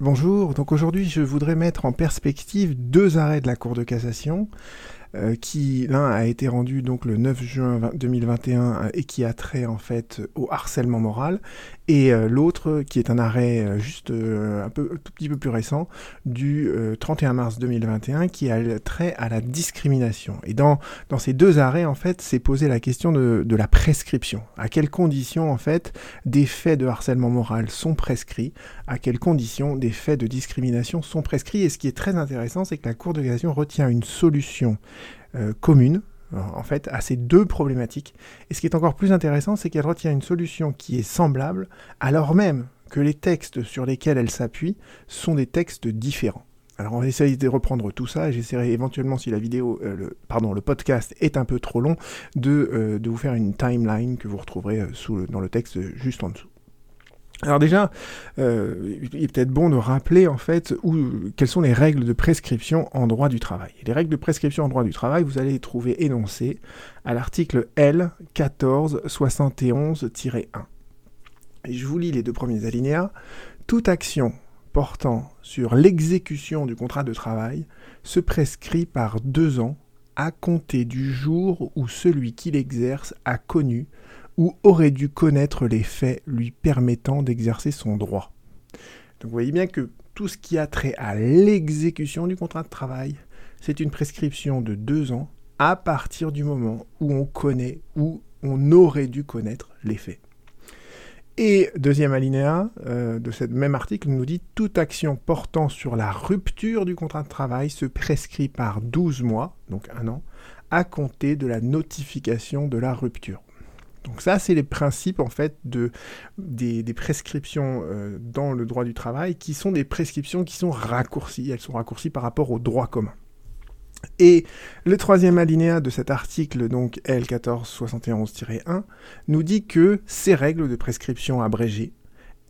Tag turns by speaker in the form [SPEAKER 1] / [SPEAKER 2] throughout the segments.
[SPEAKER 1] Bonjour, donc aujourd'hui je voudrais mettre en perspective deux arrêts de la Cour de cassation. Euh, qui l'un a été rendu donc le 9 juin 2021 euh, et qui a trait en fait au harcèlement moral, et euh, l'autre qui est un arrêt juste un peu tout petit peu plus récent du 31 mars 2021 qui a trait à la discrimination. Et dans dans ces deux arrêts en fait, c'est posé la question de, de la prescription. À quelles conditions en fait des faits de harcèlement moral sont prescrits? À quelles conditions des faits de discrimination sont prescrits? Et ce qui est très intéressant, c'est que la Cour de cassation retient une solution euh, commune en fait, à ces deux problématiques. Et ce qui est encore plus intéressant, c'est qu'elle retient une solution qui est semblable, alors même que les textes sur lesquels elle s'appuie sont des textes différents. Alors on va essayer de reprendre tout ça et j'essaierai éventuellement si la vidéo, euh, le, pardon, le podcast est un peu trop long, de, euh, vous faire une timeline que vous retrouverez dans le texte juste en dessous. Alors déjà, euh, il est peut-être bon de rappeler en fait quelles sont les règles de prescription en droit du travail. les règles de prescription en droit du travail, vous allez les trouver énoncées à l'article L 1471-1. Et je vous lis les deux premiers alinéas. Toute action portant sur l'exécution du contrat de travail se prescrit par deux ans à compter du jour où celui qui l'exerce a connu ou aurait dû connaître les faits lui permettant d'exercer son droit. Donc vous voyez bien que tout ce qui a trait à l'exécution du contrat de travail, c'est une prescription de deux ans à partir du moment où on connaît ou on aurait dû connaître les faits. Et deuxième alinéa euh, de ce même article nous dit toute action portant sur la rupture du contrat de travail se prescrit par 12 mois, donc un an, à compter de la notification de la rupture. Donc ça, c'est les principes en fait de, des, prescriptions euh, dans le droit du travail qui sont des prescriptions qui sont raccourcies. Elles sont raccourcies par rapport au droit commun. Et le troisième alinéa de cet article, donc L1471-1, nous dit que ces règles de prescription abrégées,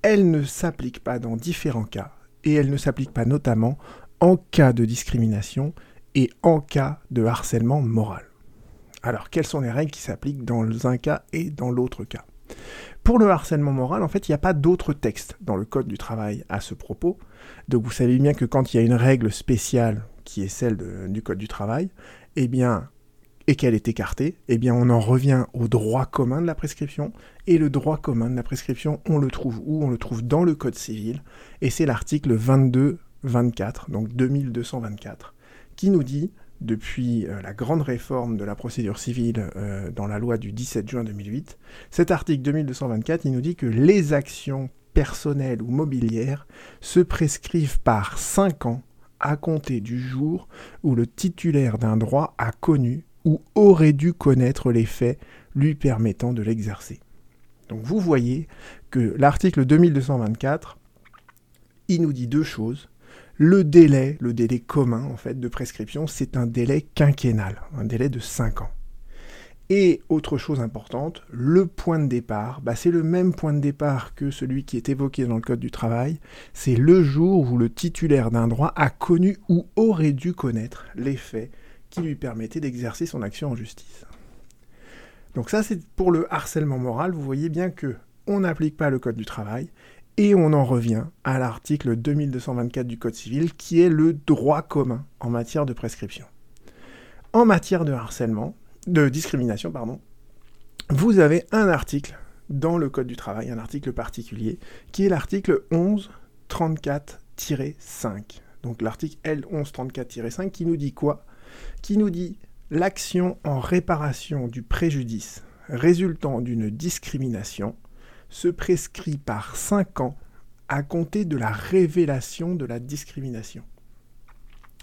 [SPEAKER 1] elles ne s'appliquent pas dans différents cas, et elles ne s'appliquent pas notamment en cas de discrimination et en cas de harcèlement moral. Alors, quelles sont les règles qui s'appliquent dans un cas et dans l'autre cas? Pour le harcèlement moral, en fait, il n'y a pas d'autre texte dans le Code du travail à ce propos. Donc, vous savez bien que quand il y a une règle spéciale qui est celle du Code du travail, eh bien, et qu'elle est écartée, eh bien, on en revient au droit commun de la prescription. Et le droit commun de la prescription, on le trouve où? On le trouve dans le Code civil. Et c'est l'article 22-24, donc 2224, qui nous dit depuis euh, la grande réforme de la procédure civile euh, dans la loi du 17 juin 2008, cet article 2224, il nous dit que les actions personnelles ou mobilières se prescrivent par 5 ans à compter du jour où le titulaire d'un droit a connu ou aurait dû connaître les faits lui permettant de l'exercer. Donc vous voyez que l'article 2224, il nous dit deux choses. Le délai, le délai commun en fait de prescription, c'est un délai quinquennal, un délai de 5 ans. Et autre chose importante, le point de départ, bah, c'est le même point de départ que celui qui est évoqué dans le Code du travail, c'est le jour où le titulaire d'un droit a connu ou aurait dû connaître les faits qui lui permettaient d'exercer son action en justice. Donc ça c'est pour le harcèlement moral, vous voyez bien que on n'applique pas le Code du travail et on en revient à l'article 2224 du Code civil qui est le droit commun en matière de prescription. En matière de harcèlement, de discrimination, pardon, vous avez un article dans le Code du travail, un article particulier, qui est l'article 1134-5. Donc l'article L1134-5 qui nous dit quoi? Qui nous dit l'action en réparation du préjudice résultant d'une discrimination se prescrit par 5 ans à compter de la révélation de la discrimination.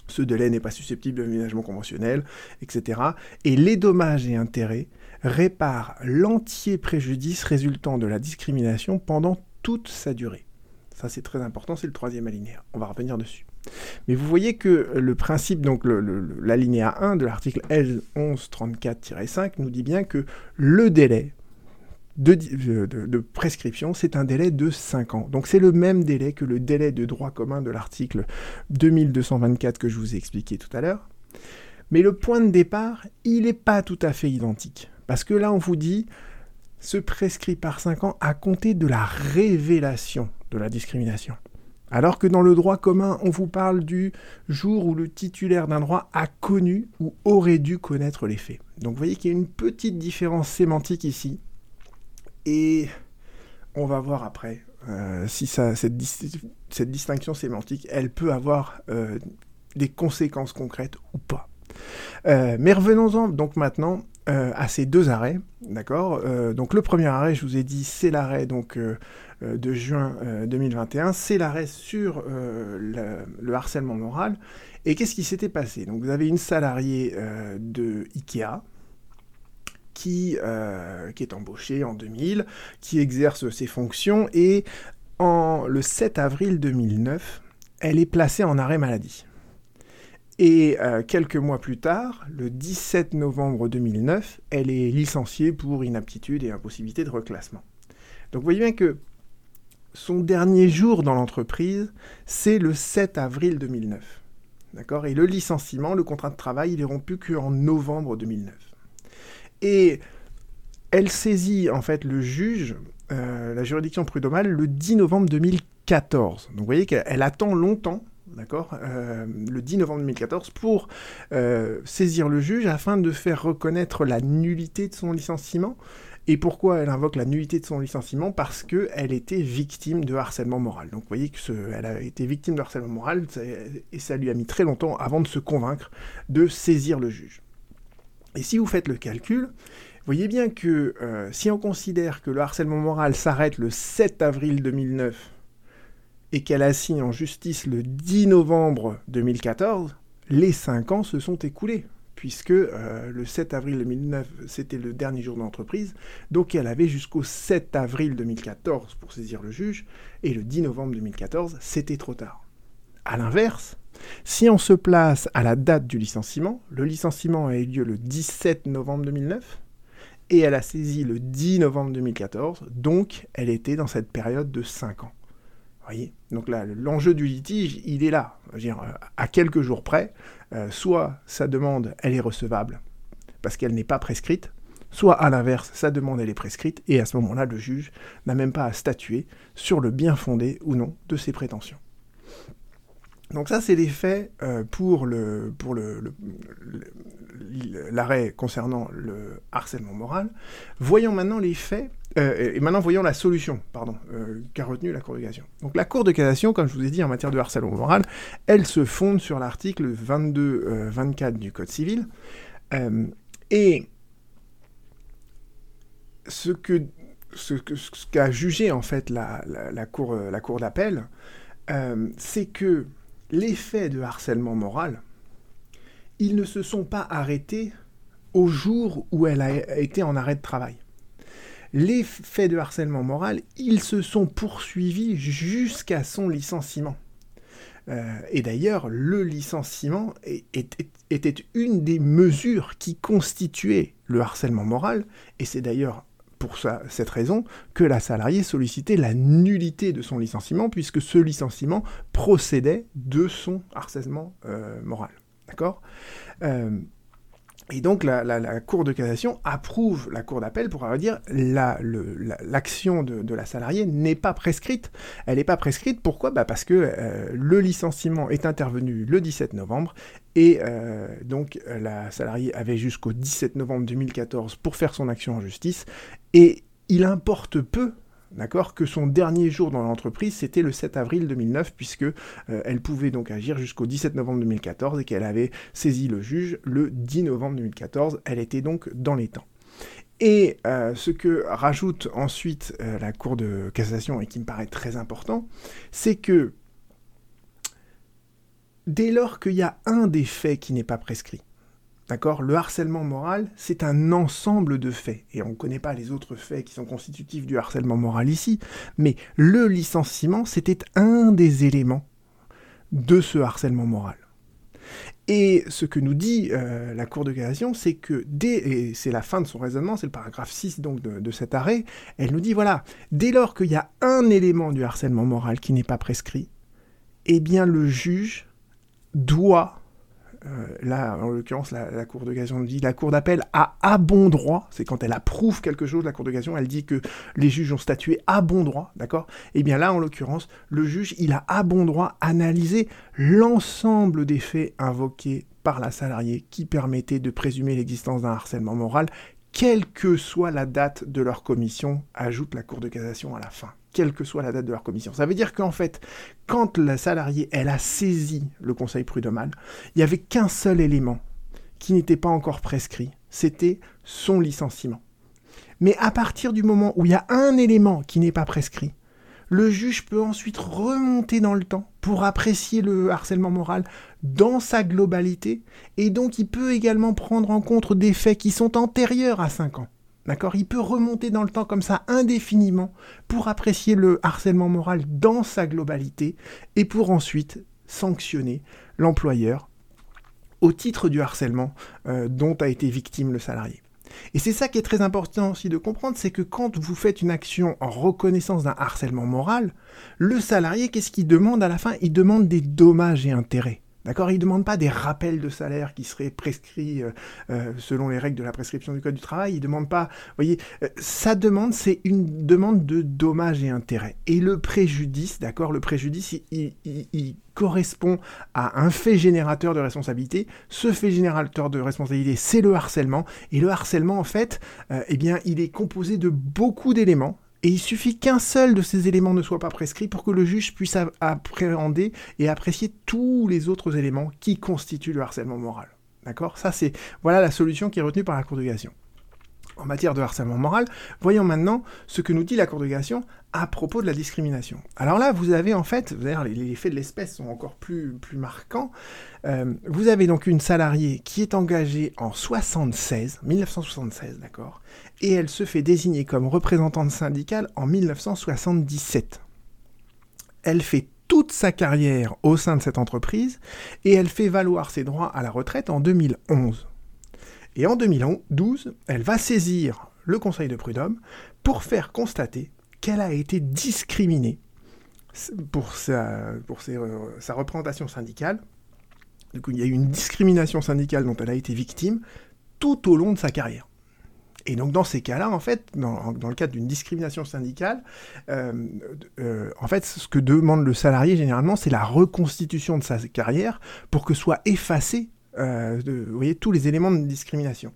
[SPEAKER 1] Ce délai n'est pas susceptible d'aménagement conventionnel, etc. Et les dommages et intérêts réparent l'entier préjudice résultant de la discrimination pendant toute sa durée. Ça c'est très important, c'est le troisième alinéa. On va revenir dessus. Mais vous voyez que le principe, donc l'alinéa 1 de l'article L1134-5 nous dit bien que le délai de, prescription, c'est un délai de 5 ans. Donc c'est le même délai que le délai de droit commun de l'article 2224 que je vous ai expliqué tout à l'heure. Mais le point de départ, il n'est pas tout à fait identique. Parce que là, on vous dit, se prescrit par 5 ans à compter de la révélation de la discrimination. Alors que dans le droit commun, on vous parle du jour où le titulaire d'un droit a connu ou aurait dû connaître les faits. Donc vous voyez qu'il y a une petite différence sémantique ici. Et on va voir après euh, si cette, distinction sémantique, elle peut avoir euh, des conséquences concrètes ou pas. Euh, mais revenons-en donc maintenant à ces deux arrêts, d'accord Donc le premier arrêt, je vous ai dit, c'est l'arrêt donc de juin 2021, c'est l'arrêt sur le, le, harcèlement moral. Et qu'est-ce qui s'était passé? Donc vous avez une salariée de Ikea, qui, euh, qui est embauché en 2000, qui exerce ses fonctions, et en, le 7 avril 2009, elle est placée en arrêt maladie. Et euh, quelques mois plus tard, le 17 novembre 2009, elle est licenciée pour inaptitude et impossibilité de reclassement. Donc vous voyez bien que son dernier jour dans l'entreprise, c'est le 7 avril 2009. D'accord? Et le licenciement, le contrat de travail, il est rompu qu'en novembre 2009. Et elle saisit en fait le juge, euh, la juridiction prud'homale, le 10 novembre 2014. Donc vous voyez qu'elle attend longtemps d'accord, euh, le 10 novembre 2014, pour euh, saisir le juge afin de faire reconnaître la nullité de son licenciement. Et pourquoi elle invoque la nullité de son licenciement? Parce qu'elle était victime de harcèlement moral. Donc vous voyez qu'elle a été victime de harcèlement moral, et ça lui a mis très longtemps avant de se convaincre de saisir le juge. Et si vous faites le calcul, voyez bien que euh, si on considère que le harcèlement moral s'arrête le 7 avril 2009 et qu'elle assigne en justice le 10 novembre 2014, les 5 ans se sont écoulés, puisque euh, le 7 avril 2009, c'était le dernier jour de l'entreprise, donc elle avait jusqu'au 7 avril 2014 pour saisir le juge, et le 10 novembre 2014, c'était trop tard. A l'inverse, si on se place à la date du licenciement, le licenciement a eu lieu le 17 novembre 2009 et elle a saisi le 10 novembre 2014, donc elle était dans cette période de 5 ans. Voyez? Donc là, l'enjeu du litige, il est là. euh, à quelques jours près, euh, soit sa demande, elle est recevable parce qu'elle n'est pas prescrite, soit à l'inverse, sa demande, elle est prescrite, et à ce moment-là, le juge n'a même pas à statuer sur le bien fondé ou non de ses prétentions. Donc ça, c'est les faits euh, pour le pour le, l'arrêt concernant le harcèlement moral. Voyons maintenant les faits, euh, et maintenant voyons la solution, pardon, euh, qu'a retenu la Cour de cassation. Donc la Cour de cassation, comme je vous ai dit en matière de harcèlement moral, elle se fonde sur l'article 22-24 du Code civil, et ce que ce qu'a jugé en fait la, la Cour, la cour d'appel, c'est que les faits de harcèlement moral, ils ne se sont pas arrêtés au jour où elle a été en arrêt de travail. Les faits de harcèlement moral, ils se sont poursuivis jusqu'à son licenciement. Euh, et d'ailleurs, le licenciement était une des mesures qui constituaient le harcèlement moral, et c'est d'ailleurs pour cette raison que la salariée sollicitait la nullité de son licenciement, puisque ce licenciement procédait de son harcèlement euh, moral. D'accord? Euh, et donc la, Cour de cassation approuve la Cour d'appel pour dire l'action de, la salariée n'est pas prescrite. Elle n'est pas prescrite, pourquoi? Bah Parce que euh, le licenciement est intervenu le 17 novembre et euh, donc la salariée avait jusqu'au 17 novembre 2014 pour faire son action en justice et il importe peu d'accord, que son dernier jour dans l'entreprise, c'était le 7 avril 2009, puisque euh, elle pouvait donc agir jusqu'au 17 novembre 2014 et qu'elle avait saisi le juge le 10 novembre 2014. Elle était donc dans les temps. Et euh, ce que rajoute ensuite euh, la Cour de cassation et qui me paraît très important, c'est que dès lors qu'il y a un des faits qui n'est pas prescrit, D'accord? Le harcèlement moral, c'est un ensemble de faits. Et on ne connaît pas les autres faits qui sont constitutifs du harcèlement moral ici. Mais le licenciement, c'était un des éléments de ce harcèlement moral. Et ce que nous dit euh, la Cour de cassation, c'est que dès, et c'est la fin de son raisonnement, c'est le paragraphe 6 donc de, de, cet arrêt, elle nous dit voilà, dès lors qu'il y a un élément du harcèlement moral qui n'est pas prescrit, eh bien le juge doit euh, là, en l'occurrence, la, Cour de cassation dit la Cour d'appel a à bon droit, c'est quand elle approuve quelque chose, la Cour de cassation, elle dit que les juges ont statué à bon droit, d'accord? Et eh bien là, en l'occurrence, le juge, il a à bon droit analysé l'ensemble des faits invoqués par la salariée qui permettaient de présumer l'existence d'un harcèlement moral, quelle que soit la date de leur commission, ajoute la Cour de cassation à la fin quelle que soit la date de leur commission. Ça veut dire qu'en fait, quand la salariée, elle a saisi le conseil prud'homal, il n'y avait qu'un seul élément qui n'était pas encore prescrit, c'était son licenciement. Mais à partir du moment où il y a un élément qui n'est pas prescrit, le juge peut ensuite remonter dans le temps pour apprécier le harcèlement moral dans sa globalité, et donc il peut également prendre en compte des faits qui sont antérieurs à 5 ans. D'accord? Il peut remonter dans le temps comme ça indéfiniment pour apprécier le harcèlement moral dans sa globalité et pour ensuite sanctionner l'employeur au titre du harcèlement euh, dont a été victime le salarié. Et c'est ça qui est très important aussi de comprendre, c'est que quand vous faites une action en reconnaissance d'un harcèlement moral, le salarié, qu'est-ce qu'il demande? À la fin Il demande des dommages et intérêts. D'accord Il ne demande pas des rappels de salaire qui seraient prescrits euh, euh, selon les règles de la prescription du Code du travail. Il demande pas. Voyez, euh, sa demande, c'est une demande de dommages et intérêts. Et le préjudice, d'accord Le préjudice, il, correspond à un fait générateur de responsabilité. Ce fait générateur de responsabilité, c'est le harcèlement. Et le harcèlement, en fait, eh bien, il est composé de beaucoup d'éléments. Et il suffit qu'un seul de ces éléments ne soit pas prescrit pour que le juge puisse appréhender et apprécier tous les autres éléments qui constituent le harcèlement moral. D'accord? Ça, c'est voilà la solution qui est retenue par la Cour de cassation. En matière de harcèlement moral, voyons maintenant ce que nous dit la Cour de cassation à propos de la discrimination. Alors là, vous avez en fait, d'ailleurs les, faits de l'espèce sont encore plus, marquants, euh, vous avez donc une salariée qui est engagée en 76, 1976, d'accord, et elle se fait désigner comme représentante syndicale en 1977. Elle fait toute sa carrière au sein de cette entreprise et elle fait valoir ses droits à la retraite en 2011. Et en 2012, elle va saisir le Conseil de prud'homme pour faire constater qu'elle a été discriminée pour euh, sa représentation syndicale. Du coup, il y a eu une discrimination syndicale dont elle a été victime tout au long de sa carrière. Et donc dans ces cas-là, en fait, dans, le cadre d'une discrimination syndicale, euh, euh, en fait, ce que demande le salarié généralement, c'est la reconstitution de sa carrière pour que soient effacés, vous voyez, tous les éléments de discrimination.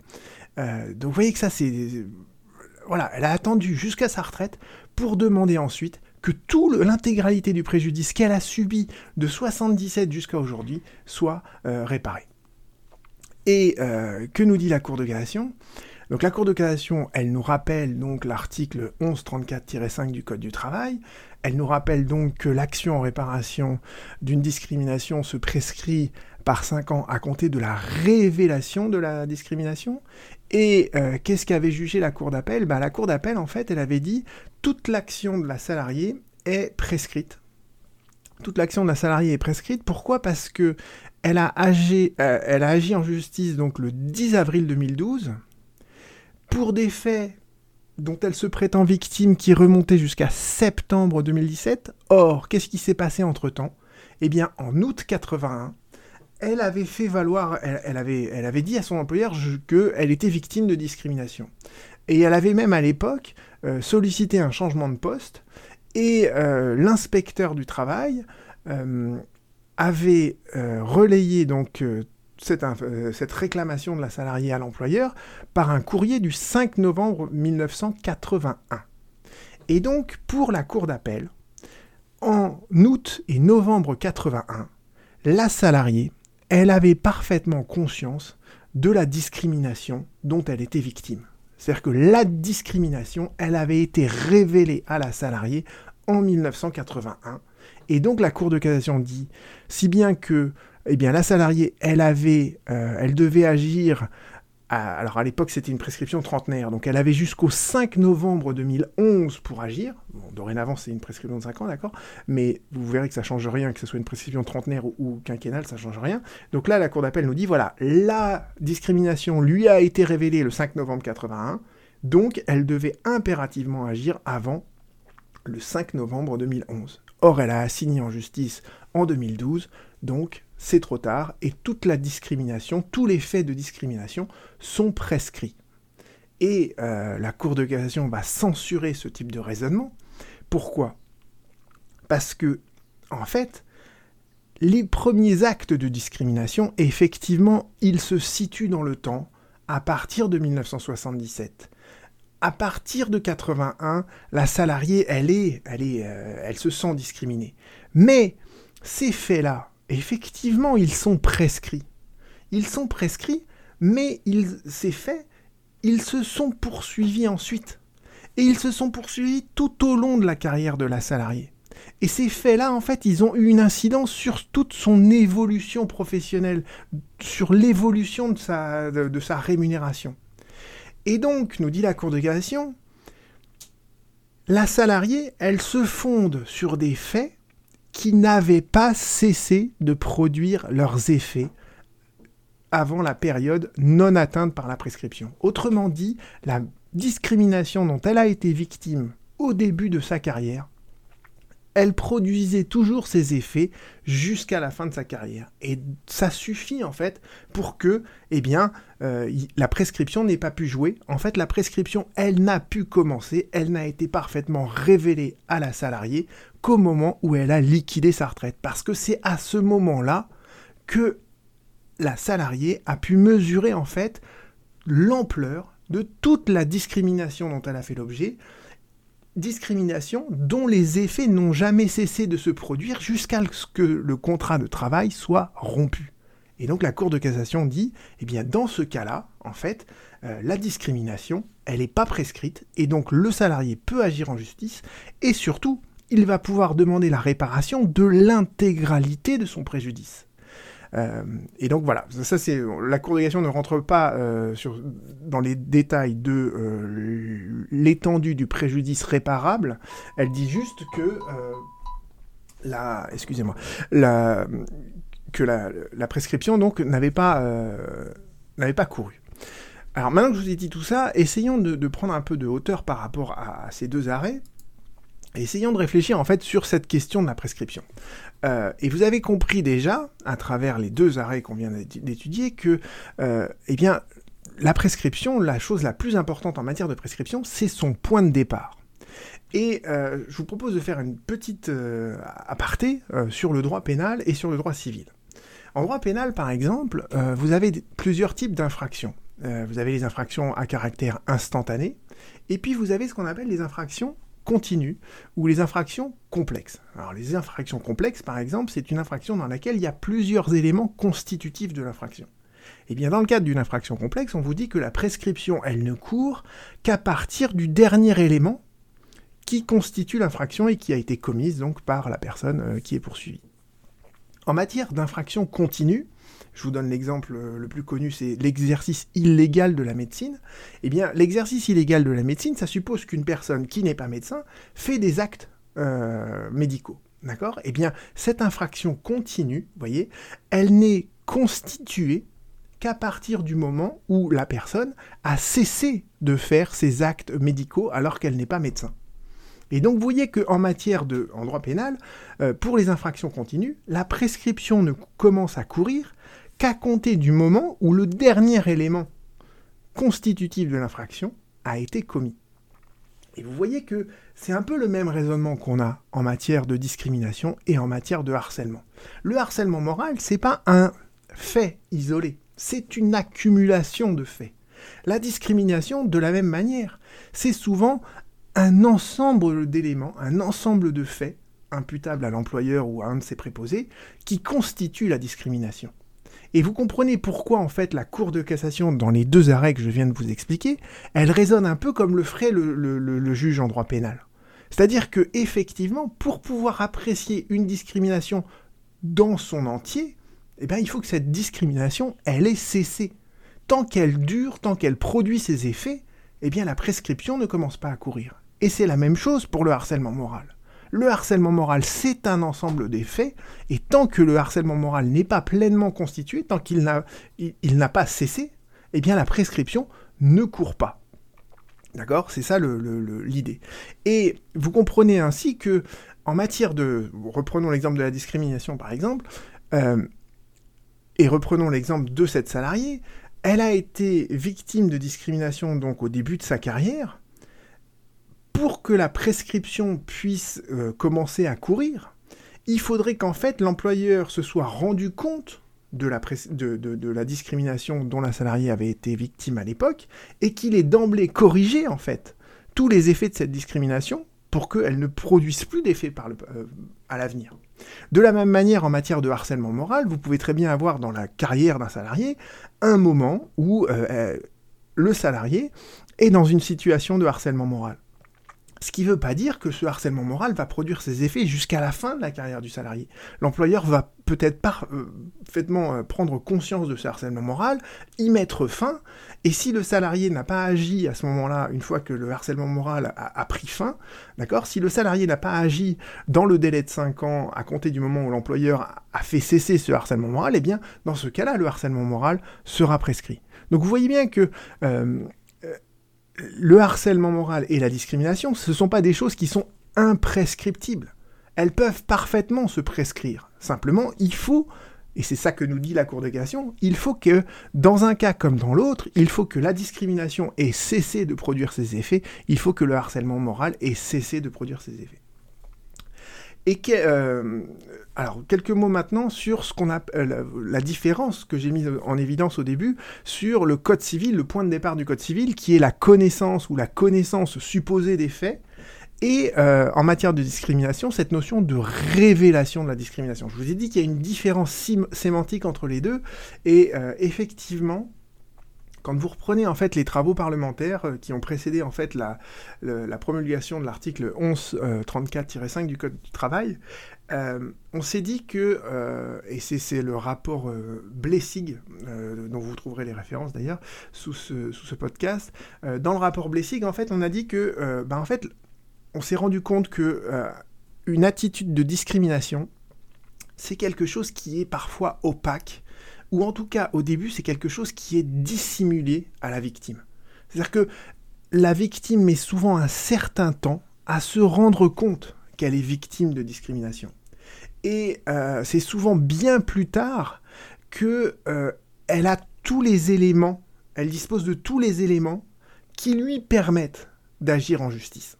[SPEAKER 1] donc vous voyez que ça, c'est voilà, elle a attendu jusqu'à sa retraite pour demander ensuite que toute l'intégralité du préjudice qu'elle a subi de 77 jusqu'à aujourd'hui soit euh, réparée. Et euh, que nous dit la Cour de cassation? Donc la Cour de cassation, elle nous rappelle donc l'article 1134-5 du Code du travail. Elle nous rappelle donc que l'action en réparation d'une discrimination se prescrit par 5 ans à compter de la révélation de la discrimination. Et euh, qu'est-ce qu'avait jugé la Cour d'appel? Bah, La Cour d'appel, en fait, elle avait dit toute l'action de la salariée est prescrite. Toute l'action de la salariée est prescrite. Pourquoi? Parce que elle a, agi, euh, en justice le 10 avril 2012 pour des faits dont elle se prétend victime qui remontaient jusqu'à septembre 2017. Or, qu'est-ce qui s'est passé entre-temps? Eh bien, en août 81, elle avait fait valoir, elle, avait, dit à son employeur qu'elle était victime de discrimination. Et elle avait même à l'époque euh, sollicité un changement de poste, et euh, l'inspecteur du travail euh, avait relayé donc cette, cette, réclamation de la salariée à l'employeur par un courrier du 5 novembre 1981. Et donc, pour la cour d'appel, en août et novembre 81, la salariée elle avait parfaitement conscience de la discrimination dont elle était victime. C'est-à-dire que la discrimination, elle avait été révélée à la salariée en 1981. Et donc la Cour de cassation dit, si bien que eh bien, la salariée, elle, avait, euh, elle devait agir alors à l'époque c'était une prescription trentenaire, donc elle avait jusqu'au 5 novembre 2011 pour agir. Bon, dorénavant c'est une prescription de 5 ans, d'accord Mais vous verrez que ça change rien, que ce soit une prescription trentenaire ou, quinquennale, ça change rien. Donc là la Cour d'appel nous dit, voilà, la discrimination lui a été révélée le 5 novembre 81, donc elle devait impérativement agir avant le 5 novembre 2011. Or elle a assigné en justice en 2012, donc c'est trop tard et toute la discrimination, tous les faits de discrimination sont prescrits. Et euh, la Cour de cassation va censurer ce type de raisonnement. Pourquoi? Parce que, en fait, les premiers actes de discrimination, effectivement, ils se situent dans le temps à partir de 1977. À partir de 81, la salariée, elle est, elle est, euh, elle se sent discriminée. Mais ces faits-là, effectivement, ils sont prescrits. Ils sont prescrits, mais ils, ces faits, ils se sont poursuivis ensuite. Et ils se sont poursuivis tout au long de la carrière de la salariée. Et ces faits-là, en fait, ils ont eu une incidence sur toute son évolution professionnelle, sur l'évolution de sa, de, sa rémunération. Et donc, nous dit la Cour de cassation, la salariée, elle se fonde sur des faits qui n'avaient pas cessé de produire leurs effets avant la période non atteinte par la prescription. Autrement dit, la discrimination dont elle a été victime au début de sa carrière, elle produisait toujours ses effets jusqu'à la fin de sa carrière. Et ça suffit en fait pour que, eh bien, euh, la prescription n'ait pas pu jouer. En fait, la prescription, elle n'a pu commencer, elle n'a été parfaitement révélée à la salariée qu'au moment où elle a liquidé sa retraite. Parce que c'est à ce moment-là que la salariée a pu mesurer en fait l'ampleur de toute la discrimination dont elle a fait l'objet, discrimination dont les effets n'ont jamais cessé de se produire jusqu'à ce que le contrat de travail soit rompu. Et donc la Cour de cassation dit, eh bien dans ce cas-là, en fait, euh, la discrimination, elle n'est pas prescrite, et donc le salarié peut agir en justice, et surtout, il va pouvoir demander la réparation de l'intégralité de son préjudice. Euh, et donc voilà, ça c'est la Cour ne rentre pas euh, dans les détails de euh, l'étendue du préjudice réparable. Elle dit juste que la, excusez-moi, que la, prescription donc n'avait pas n'avait pas couru. Alors maintenant que je vous ai dit tout ça, essayons de, prendre un peu de hauteur par rapport à ces deux arrêts essayons de réfléchir en fait sur cette question de la prescription. Euh, et vous avez compris déjà, à travers les deux arrêts qu'on vient d'étudier, que euh, eh bien, la prescription, la chose la plus importante en matière de prescription, c'est son point de départ. Et euh, je vous propose de faire une petite aparté sur le droit pénal et sur le droit civil. En droit pénal, par exemple, vous avez plusieurs types d'infractions. vous avez les infractions à caractère instantané, et puis vous avez ce qu'on appelle les infractions continue ou les infractions complexes. Alors les infractions complexes, par exemple, c'est une infraction dans laquelle il y a plusieurs éléments constitutifs de l'infraction. Eh bien dans le cadre d'une infraction complexe, on vous dit que la prescription, elle ne court qu'à partir du dernier élément qui constitue l'infraction et qui a été commise donc par la personne euh, qui est poursuivie. En matière d'infraction continue, je vous donne l'exemple euh, le plus connu, c'est l'exercice illégal de la médecine. Eh bien, l'exercice illégal de la médecine, ça suppose qu'une personne qui n'est pas médecin fait des actes euh, médicaux. D'accord? Eh bien, cette infraction continue, voyez, elle n'est constituée qu'à partir du moment où la personne a cessé de faire ses actes médicaux alors qu'elle n'est pas médecin. Et donc vous voyez qu'en matière de, droit pénal, euh, pour les infractions continues, la prescription ne commence à courir qu'à compter du moment où le dernier élément constitutif de l'infraction a été commis. Et vous voyez que c'est un peu le même raisonnement qu'on a en matière de discrimination et en matière de harcèlement. Le harcèlement moral, c'est pas un fait isolé, c'est une accumulation de faits. La discrimination, de la même manière, c'est souvent un ensemble d'éléments, un ensemble de faits imputables à l'employeur ou à un de ses préposés qui constituent la discrimination. Et vous comprenez pourquoi, en fait, la Cour de cassation, dans les deux arrêts que je viens de vous expliquer, elle résonne un peu comme le ferait le, juge en droit pénal. C'est-à-dire que, effectivement, pour pouvoir apprécier une discrimination dans son entier, eh bien, il faut que cette discrimination, elle ait cessé. Tant qu'elle dure, tant qu'elle produit ses effets, eh bien, la prescription ne commence pas à courir. Et c'est la même chose pour le harcèlement moral. Le harcèlement moral, c'est un ensemble des faits, et tant que le harcèlement moral n'est pas pleinement constitué, tant qu'il n'a, il, pas cessé, eh bien la prescription ne court pas. D'accord? C'est ça l'idée. Et vous comprenez ainsi que, en matière de, reprenons l'exemple de la discrimination par exemple, euh, Et reprenons l'exemple de cette salariée. Elle a été victime de discrimination donc au début de sa carrière. Pour que la prescription puisse euh, commencer à courir, il faudrait qu'en fait l'employeur se soit rendu compte de la, discrimination dont la salariée avait été victime à l'époque et qu'il ait d'emblée corrigé en fait tous les effets de cette discrimination pour qu'elle ne produise plus d'effets euh, à l'avenir. De la même manière, en matière de harcèlement moral, vous pouvez très bien avoir dans la carrière d'un salarié un moment où euh, le salarié est dans une situation de harcèlement moral. Ce qui ne veut pas dire que ce harcèlement moral va produire ses effets jusqu'à la fin de la carrière du salarié. L'employeur va peut-être parfaitement euh, prendre conscience de ce harcèlement moral, y mettre fin, et si le salarié n'a pas agi à ce moment-là, une fois que le harcèlement moral a, pris fin, d'accord Si le salarié n'a pas agi dans le délai de 5 ans à compter du moment où l'employeur a fait cesser ce harcèlement moral, eh bien, dans ce cas-là, le harcèlement moral sera prescrit. Donc vous voyez bien que euh, le harcèlement moral et la discrimination, ce ne sont pas des choses qui sont imprescriptibles. Elles peuvent parfaitement se prescrire. Simplement, il faut, et c'est ça que nous dit la Cour de cassation, il faut que, dans un cas comme dans l'autre, il faut que la discrimination ait cessé de produire ses effets, il faut que le harcèlement moral ait cessé de produire ses effets. Et que, euh, alors, quelques mots maintenant sur ce qu'on euh, la, différence que j'ai mise en évidence au début sur le code civil, le point de départ du code civil, qui est la connaissance ou la connaissance supposée des faits, et euh, en matière de discrimination, cette notion de révélation de la discrimination. Je vous ai dit qu'il y a une différence sémantique entre les deux, et effectivement, quand vous reprenez en fait les travaux parlementaires euh, qui ont précédé en fait la, promulgation de l'article 1134-5 euh, du Code du travail, euh, on s'est dit que, et c'est le rapport Blessig, dont vous trouverez les références d'ailleurs sous ce, podcast, dans le rapport Blessig, en fait, on a dit que, ben, en fait, on s'est rendu compte que une attitude de discrimination, c'est quelque chose qui est parfois opaque ou en tout cas au début c'est quelque chose qui est dissimulé à la victime. C'est-à-dire que la victime met souvent un certain temps à se rendre compte qu'elle est victime de discrimination. Et euh, c'est souvent bien plus tard que euh, elle a tous les éléments, elle dispose de tous les éléments qui lui permettent d'agir en justice.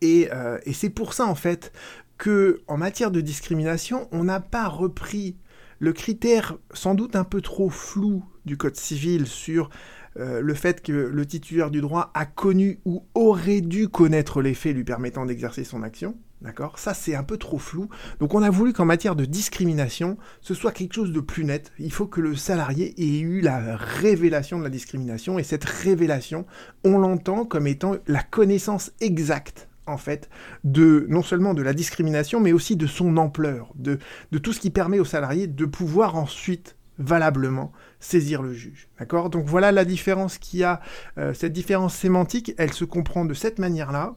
[SPEAKER 1] Et, euh, et c'est pour ça en fait que en matière de discrimination, on n'a pas repris le critère sans doute un peu trop flou du Code civil sur euh, le fait que le titulaire du droit a connu ou aurait dû connaître les faits lui permettant d'exercer son action. D'accord? Ça, c'est un peu trop flou. Donc, on a voulu qu'en matière de discrimination, ce soit quelque chose de plus net. Il faut que le salarié ait eu la révélation de la discrimination. Et cette révélation, on l'entend comme étant la connaissance exacte en fait, de non seulement de la discrimination, mais aussi de son ampleur, de, tout ce qui permet aux salariés de pouvoir ensuite valablement saisir le juge. D'accord? Donc voilà la différence qu'il y a, euh, cette différence sémantique, elle se comprend de cette manière-là.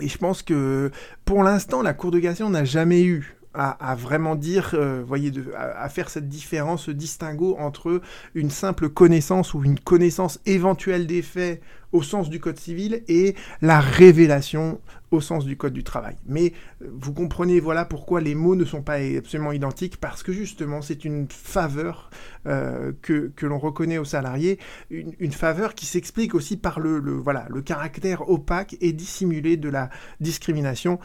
[SPEAKER 1] Et je pense que pour l'instant, la Cour de cassation n'a jamais eu à, vraiment dire, euh, voyez, de, à, faire cette différence, ce distinguo entre une simple connaissance ou une connaissance éventuelle des faits au sens du Code civil et la révélation au sens du Code du travail. Mais euh, vous comprenez, voilà pourquoi les mots ne sont pas absolument identiques, parce que justement, c'est une faveur euh, que, l'on reconnaît aux salariés, une, faveur qui s'explique aussi par le, voilà, le caractère opaque et dissimulé de la discrimination,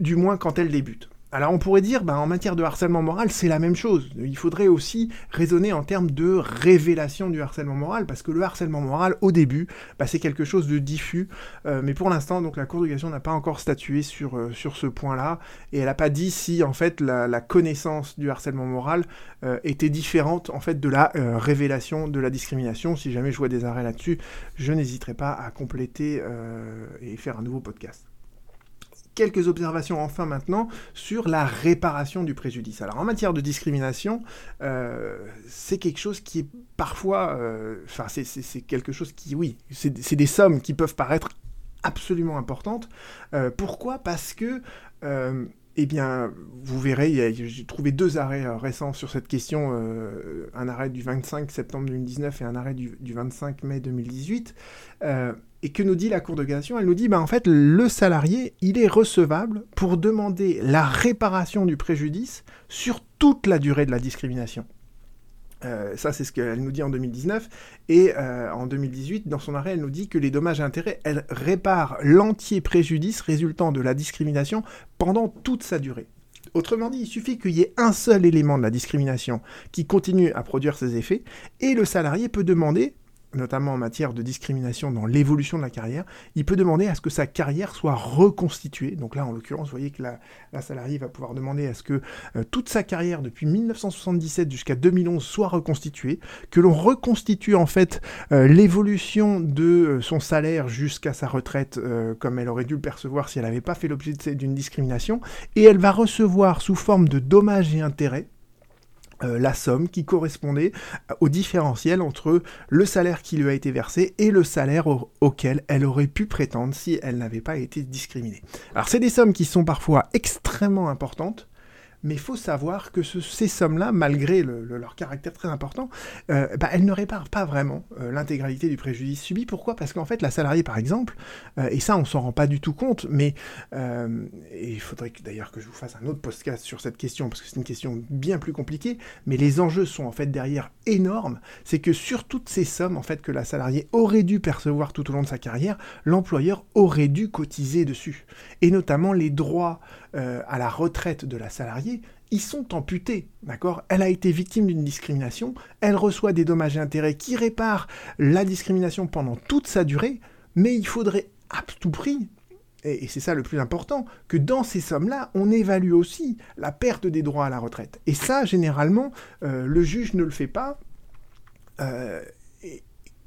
[SPEAKER 1] du moins quand elle débute. Alors on pourrait dire, ben, en matière de harcèlement moral, c'est la même chose. Il faudrait aussi raisonner en termes de révélation du harcèlement moral, parce que le harcèlement moral, au début, ben, c'est quelque chose de diffus. Euh, mais pour l'instant, donc la Cour de cassation n'a pas encore statué sur, euh, ce point-là, et elle n'a pas dit si en fait la, connaissance du harcèlement moral euh, était différente en fait de la révélation de la discrimination. Si jamais je vois des arrêts là-dessus, je n'hésiterai pas à compléter et faire un nouveau podcast quelques observations enfin maintenant sur la réparation du préjudice. Alors en matière de discrimination, euh, c'est quelque chose qui est parfois, euh, enfin c'est quelque chose qui, oui, c'est des sommes qui peuvent paraître absolument importantes. Euh, pourquoi? Parce que eh bien, vous verrez, j'ai trouvé deux arrêts récents sur cette question, un arrêt du 25 septembre 2019 et un arrêt du, 25 mai 2018. Euh, et que nous dit la Cour de cassation? Elle nous dit, bah, en fait, le salarié, il est recevable pour demander la réparation du préjudice sur toute la durée de la discrimination. Euh, ça, c'est ce qu'elle nous dit en 2019. Et euh, en 2018, dans son arrêt, elle nous dit que les dommages et intérêts, elle répare l'entier préjudice résultant de la discrimination pendant toute sa durée. Autrement dit, il suffit qu'il y ait un seul élément de la discrimination qui continue à produire ses effets, et le salarié peut demander notamment en matière de discrimination dans l'évolution de la carrière, il peut demander à ce que sa carrière soit reconstituée. Donc là, en l'occurrence, vous voyez que la, salariée va pouvoir demander à ce que euh, toute sa carrière depuis 1977 jusqu'à 2011 soit reconstituée, que l'on reconstitue en fait euh, l'évolution de euh, son salaire jusqu'à sa retraite comme elle aurait dû le percevoir si elle n'avait pas fait l'objet d'une discrimination, et elle va recevoir sous forme de dommages et intérêts euh, la somme qui correspondait au différentiel entre le salaire qui lui a été versé et le salaire auquel elle aurait pu prétendre si elle n'avait pas été discriminée. Alors c'est des sommes qui sont parfois extrêmement importantes, mais il faut savoir que ces sommes-là, malgré leur caractère très important, euh, bah, elles ne réparent pas vraiment euh, l'intégralité du préjudice subi. Pourquoi? Parce qu'en fait, la salariée, par exemple, euh, et ça, on s'en rend pas du tout compte, mais il faudrait d'ailleurs que je vous fasse un autre podcast sur cette question, parce que c'est une question bien plus compliquée, mais les enjeux sont en fait derrière énormes. C'est que sur toutes ces sommes, en fait, que la salariée aurait dû percevoir tout au long de sa carrière, l'employeur aurait dû cotiser dessus. Et notamment les droits à la retraite de la salariée ils sont amputés, Elle a été victime d'une discrimination, elle reçoit des dommages et intérêts qui réparent la discrimination pendant toute sa durée, mais il faudrait à tout prix, et, c'est ça le plus important, que dans ces sommes-là, on évalue aussi la perte des droits à la retraite. Et ça, généralement, euh, le juge ne le fait pas. Euh,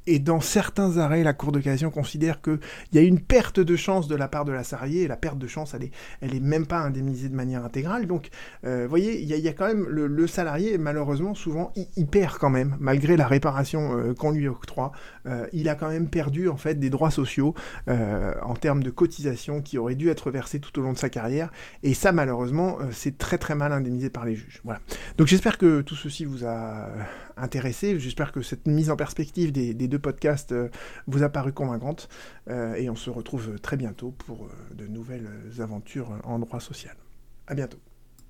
[SPEAKER 1] et dans certains arrêts, la Cour de cassation considère qu'il y a une perte de chance de la part de la salariée, et la perte de chance, elle est, elle est même pas indemnisée de manière intégrale. Donc, euh, vous voyez, il y, a quand même le, salarié, malheureusement, souvent, il, perd quand même, malgré la réparation euh, qu'on lui octroie, euh, il a quand même perdu, en fait, des droits sociaux en termes de cotisation qui auraient dû être versés tout au long de sa carrière. Et ça, malheureusement, c'est très très mal indemnisé par les juges. Voilà. Donc, j'espère que tout ceci vous a J'espère que cette mise en perspective des, deux podcasts euh, vous a paru convaincante. Euh, et on se retrouve très bientôt pour euh, de nouvelles aventures en droit social. À bientôt.